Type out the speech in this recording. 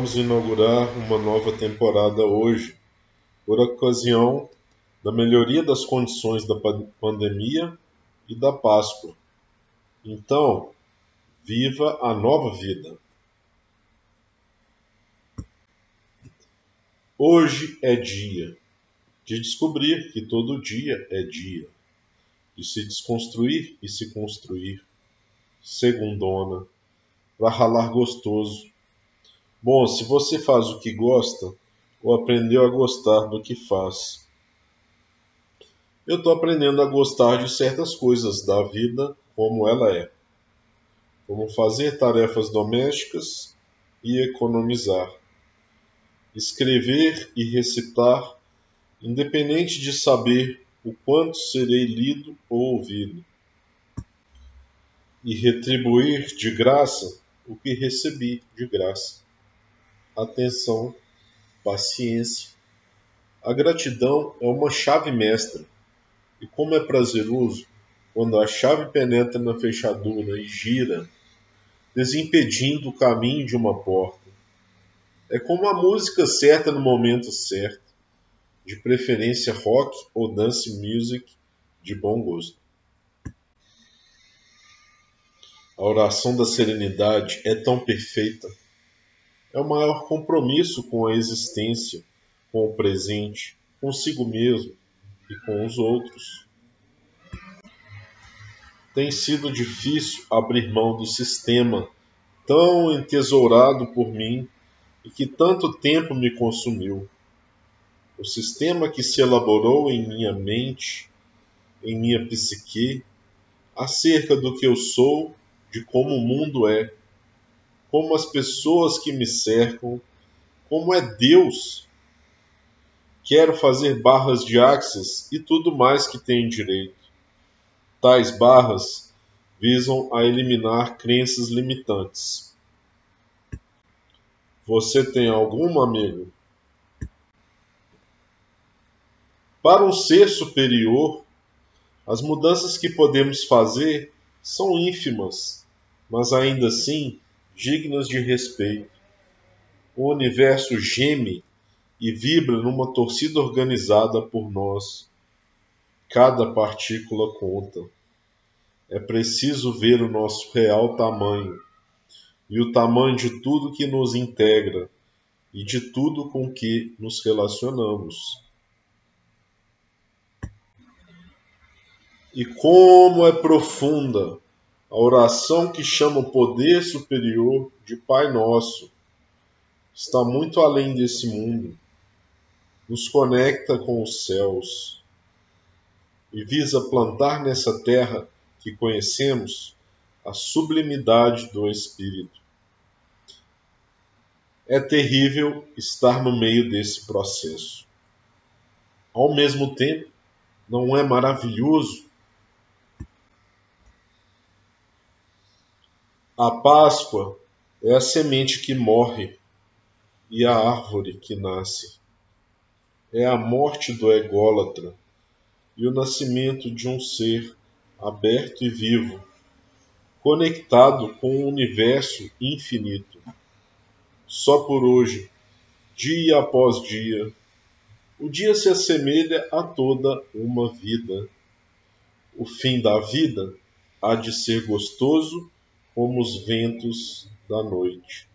Vamos inaugurar uma nova temporada hoje, por ocasião da melhoria das condições da pandemia e da Páscoa. Então, viva a nova vida! Hoje é dia de descobrir que todo dia é dia, de se desconstruir e se construir, segundona, para ralar gostoso. Bom, se você faz o que gosta, ou aprendeu a gostar do que faz. Eu estou aprendendo a gostar de certas coisas da vida como ela é, como fazer tarefas domésticas e economizar, escrever e recitar, independente de saber o quanto serei lido ou ouvido, e retribuir de graça o que recebi de graça. Atenção, paciência. A gratidão é uma chave mestra, e como é prazeroso quando a chave penetra na fechadura e gira, desimpedindo o caminho de uma porta. É como a música certa no momento certo, de preferência rock ou dance music de bom gosto. A oração da serenidade é tão perfeita. É o maior compromisso com a existência, com o presente, consigo mesmo e com os outros. Tem sido difícil abrir mão do sistema tão entesourado por mim e que tanto tempo me consumiu. O sistema que se elaborou em minha mente, em minha psique, acerca do que eu sou de como o mundo é, como as pessoas que me cercam, como é Deus. Quero fazer barras de axis e tudo mais que tenho direito. Tais barras visam a eliminar crenças limitantes. Você tem alguma, amigo? Para um ser superior, as mudanças que podemos fazer são ínfimas mas ainda assim dignas de respeito. O universo geme e vibra numa torcida organizada por nós. Cada partícula conta. É preciso ver o nosso real tamanho e o tamanho de tudo que nos integra e de tudo com que nos relacionamos. E como é profunda a oração que chama o poder superior de Pai Nosso está muito além desse mundo, nos conecta com os céus e visa plantar nessa terra que conhecemos a sublimidade do Espírito. É terrível estar no meio desse processo. Ao mesmo tempo, não é maravilhoso A Páscoa é a semente que morre e a árvore que nasce. É a morte do ególatra e o nascimento de um ser aberto e vivo, conectado com o universo infinito. Só por hoje, dia após dia, o dia se assemelha a toda uma vida. O fim da vida há de ser gostoso como os ventos da noite.